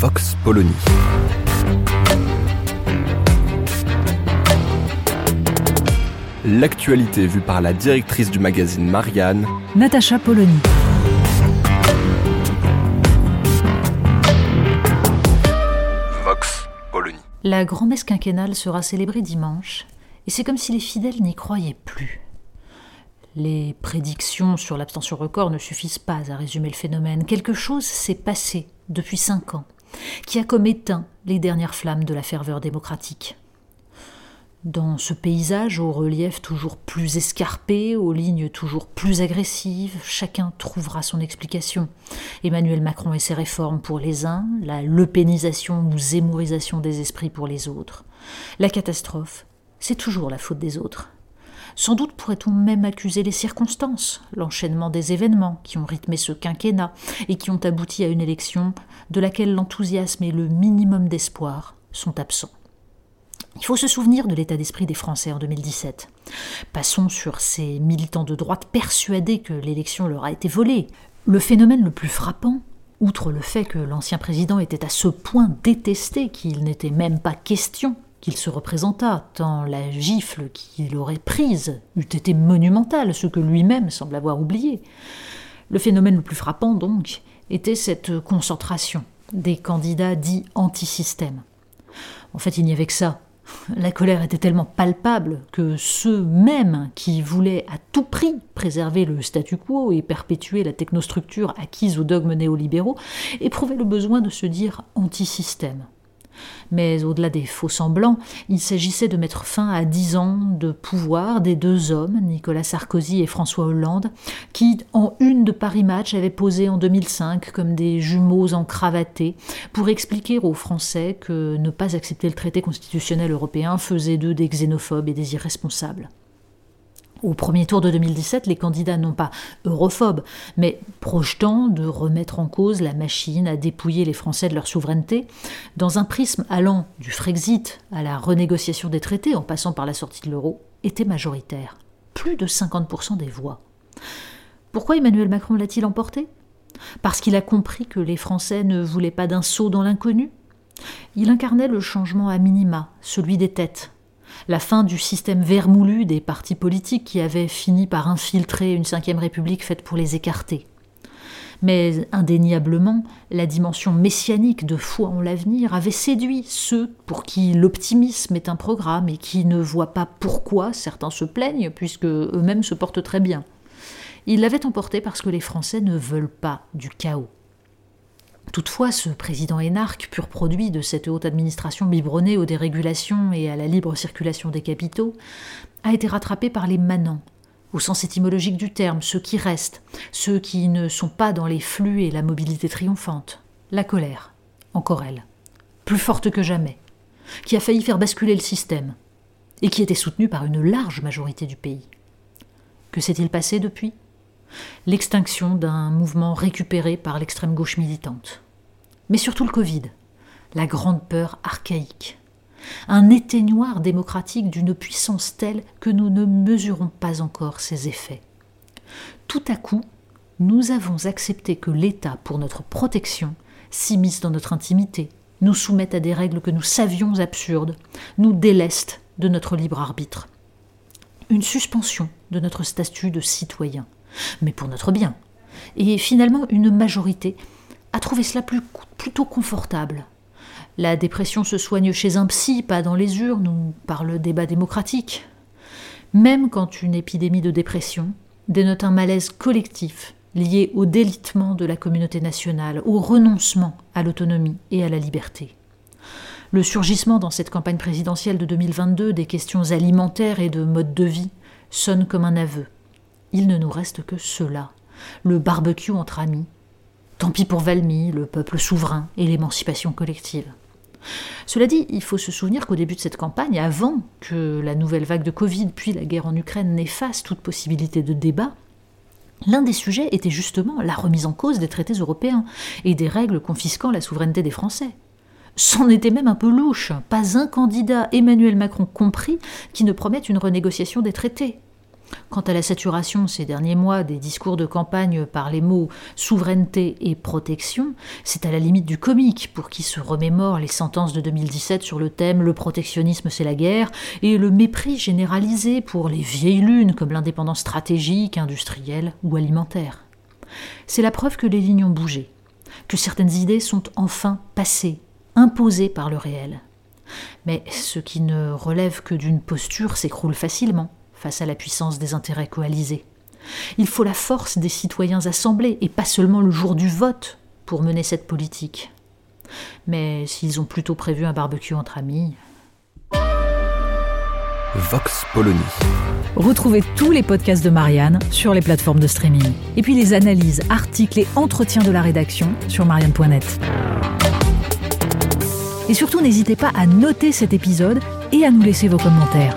Vox Polony. L'actualité vue par la directrice du magazine Marianne, Natacha Polony. Vox Polony. La grand-messe quinquennale sera célébrée dimanche, et c'est comme si les fidèles n'y croyaient plus. Les prédictions sur l'abstention record ne suffisent pas à résumer le phénomène. Quelque chose s'est passé depuis cinq ans, qui a comme éteint les dernières flammes de la ferveur démocratique. Dans ce paysage au relief toujours plus escarpé, aux lignes toujours plus agressives, chacun trouvera son explication. Emmanuel Macron et ses réformes pour les uns, la lepénisation ou zémorisation des esprits pour les autres. La catastrophe, c'est toujours la faute des autres. Sans doute pourrait-on même accuser les circonstances, l'enchaînement des événements qui ont rythmé ce quinquennat et qui ont abouti à une élection de laquelle l'enthousiasme et le minimum d'espoir sont absents. Il faut se souvenir de l'état d'esprit des Français en 2017. Passons sur ces militants de droite persuadés que l'élection leur a été volée. Le phénomène le plus frappant, outre le fait que l'ancien président était à ce point détesté qu'il n'était même pas question qu'il se représentât, tant la gifle qu'il aurait prise eût été monumentale, ce que lui-même semble avoir oublié. Le phénomène le plus frappant, donc, était cette concentration des candidats dits anti-système. En fait, il n'y avait que ça. La colère était tellement palpable que ceux mêmes qui voulaient à tout prix préserver le statu quo et perpétuer la technostructure acquise aux dogmes néolibéraux éprouvaient le besoin de se dire anti-système. Mais au-delà des faux semblants, il s'agissait de mettre fin à dix ans de pouvoir des deux hommes, Nicolas Sarkozy et François Hollande, qui, en une de Paris Match, avaient posé en 2005 comme des jumeaux encravatés pour expliquer aux Français que ne pas accepter le traité constitutionnel européen faisait d'eux des xénophobes et des irresponsables. Au premier tour de 2017, les candidats non pas europhobes, mais projetant de remettre en cause la machine à dépouiller les Français de leur souveraineté, dans un prisme allant du Frexit à la renégociation des traités en passant par la sortie de l'euro, étaient majoritaires. Plus de 50% des voix. Pourquoi Emmanuel Macron l'a-t-il emporté? Parce qu'il a compris que les Français ne voulaient pas d'un saut dans l'inconnu? Il incarnait le changement à minima, celui des têtes, la fin du système vermoulu des partis politiques qui avaient fini par infiltrer une cinquième république faite pour les écarter. Mais indéniablement, la dimension messianique de foi en l'avenir avait séduit ceux pour qui l'optimisme est un programme et qui ne voient pas pourquoi certains se plaignent puisque eux-mêmes se portent très bien. Il l'avait emporté parce que les Français ne veulent pas du chaos. Toutefois, ce président énarque, pur produit de cette haute administration biberonnée aux dérégulations et à la libre circulation des capitaux, a été rattrapé par les manants, au sens étymologique du terme, ceux qui restent, ceux qui ne sont pas dans les flux et la mobilité triomphante. La colère, encore elle, plus forte que jamais, qui a failli faire basculer le système, et qui était soutenue par une large majorité du pays. Que s'est-il passé depuis? L'extinction d'un mouvement récupéré par l'extrême gauche militante. Mais surtout le Covid, la grande peur archaïque, un éteignoir démocratique d'une puissance telle que nous ne mesurons pas encore ses effets. Tout à coup, nous avons accepté que l'État, pour notre protection, s'immisce dans notre intimité, nous soumette à des règles que nous savions absurdes, nous déleste de notre libre arbitre. Une suspension de notre statut de citoyen mais pour notre bien. Et finalement, une majorité a trouvé cela plutôt confortable. La dépression se soigne chez un psy, pas dans les urnes ou par le débat démocratique. Même quand une épidémie de dépression dénote un malaise collectif lié au délitement de la communauté nationale, au renoncement à l'autonomie et à la liberté. Le surgissement dans cette campagne présidentielle de 2022 des questions alimentaires et de mode de vie sonne comme un aveu il ne nous reste que cela. le barbecue entre amis. Tant pis pour Valmy, le peuple souverain et l'émancipation collective. Cela dit, il faut se souvenir qu'au début de cette campagne, avant que la nouvelle vague de Covid puis la guerre en Ukraine n'efface toute possibilité de débat, L'un des sujets était justement la remise en cause des traités européens et des règles confisquant la souveraineté des Français. C'en était même un peu louche, pas un candidat, Emmanuel Macron compris, qui ne promette une renégociation des traités. Quant à la saturation ces derniers mois des discours de campagne par les mots souveraineté et protection, c'est à la limite du comique pour qui se remémore les sentences de 2017 sur le thème Le protectionnisme c'est la guerre et le mépris généralisé pour les vieilles lunes comme l'indépendance stratégique, industrielle ou alimentaire. C'est la preuve que les lignes ont bougé, que certaines idées sont enfin passées, imposées par le réel. Mais ce qui ne relève que d'une posture s'écroule facilement face à la puissance des intérêts coalisés. Il faut la force des citoyens assemblés, et pas seulement le jour du vote, pour mener cette politique. Mais s'ils ont plutôt prévu un barbecue entre amis. Vox Polony. Retrouvez tous les podcasts de Marianne sur les plateformes de streaming. Et puis les analyses, articles et entretiens de la rédaction sur marianne.net. Et surtout, n'hésitez pas à noter cet épisode et à nous laisser vos commentaires.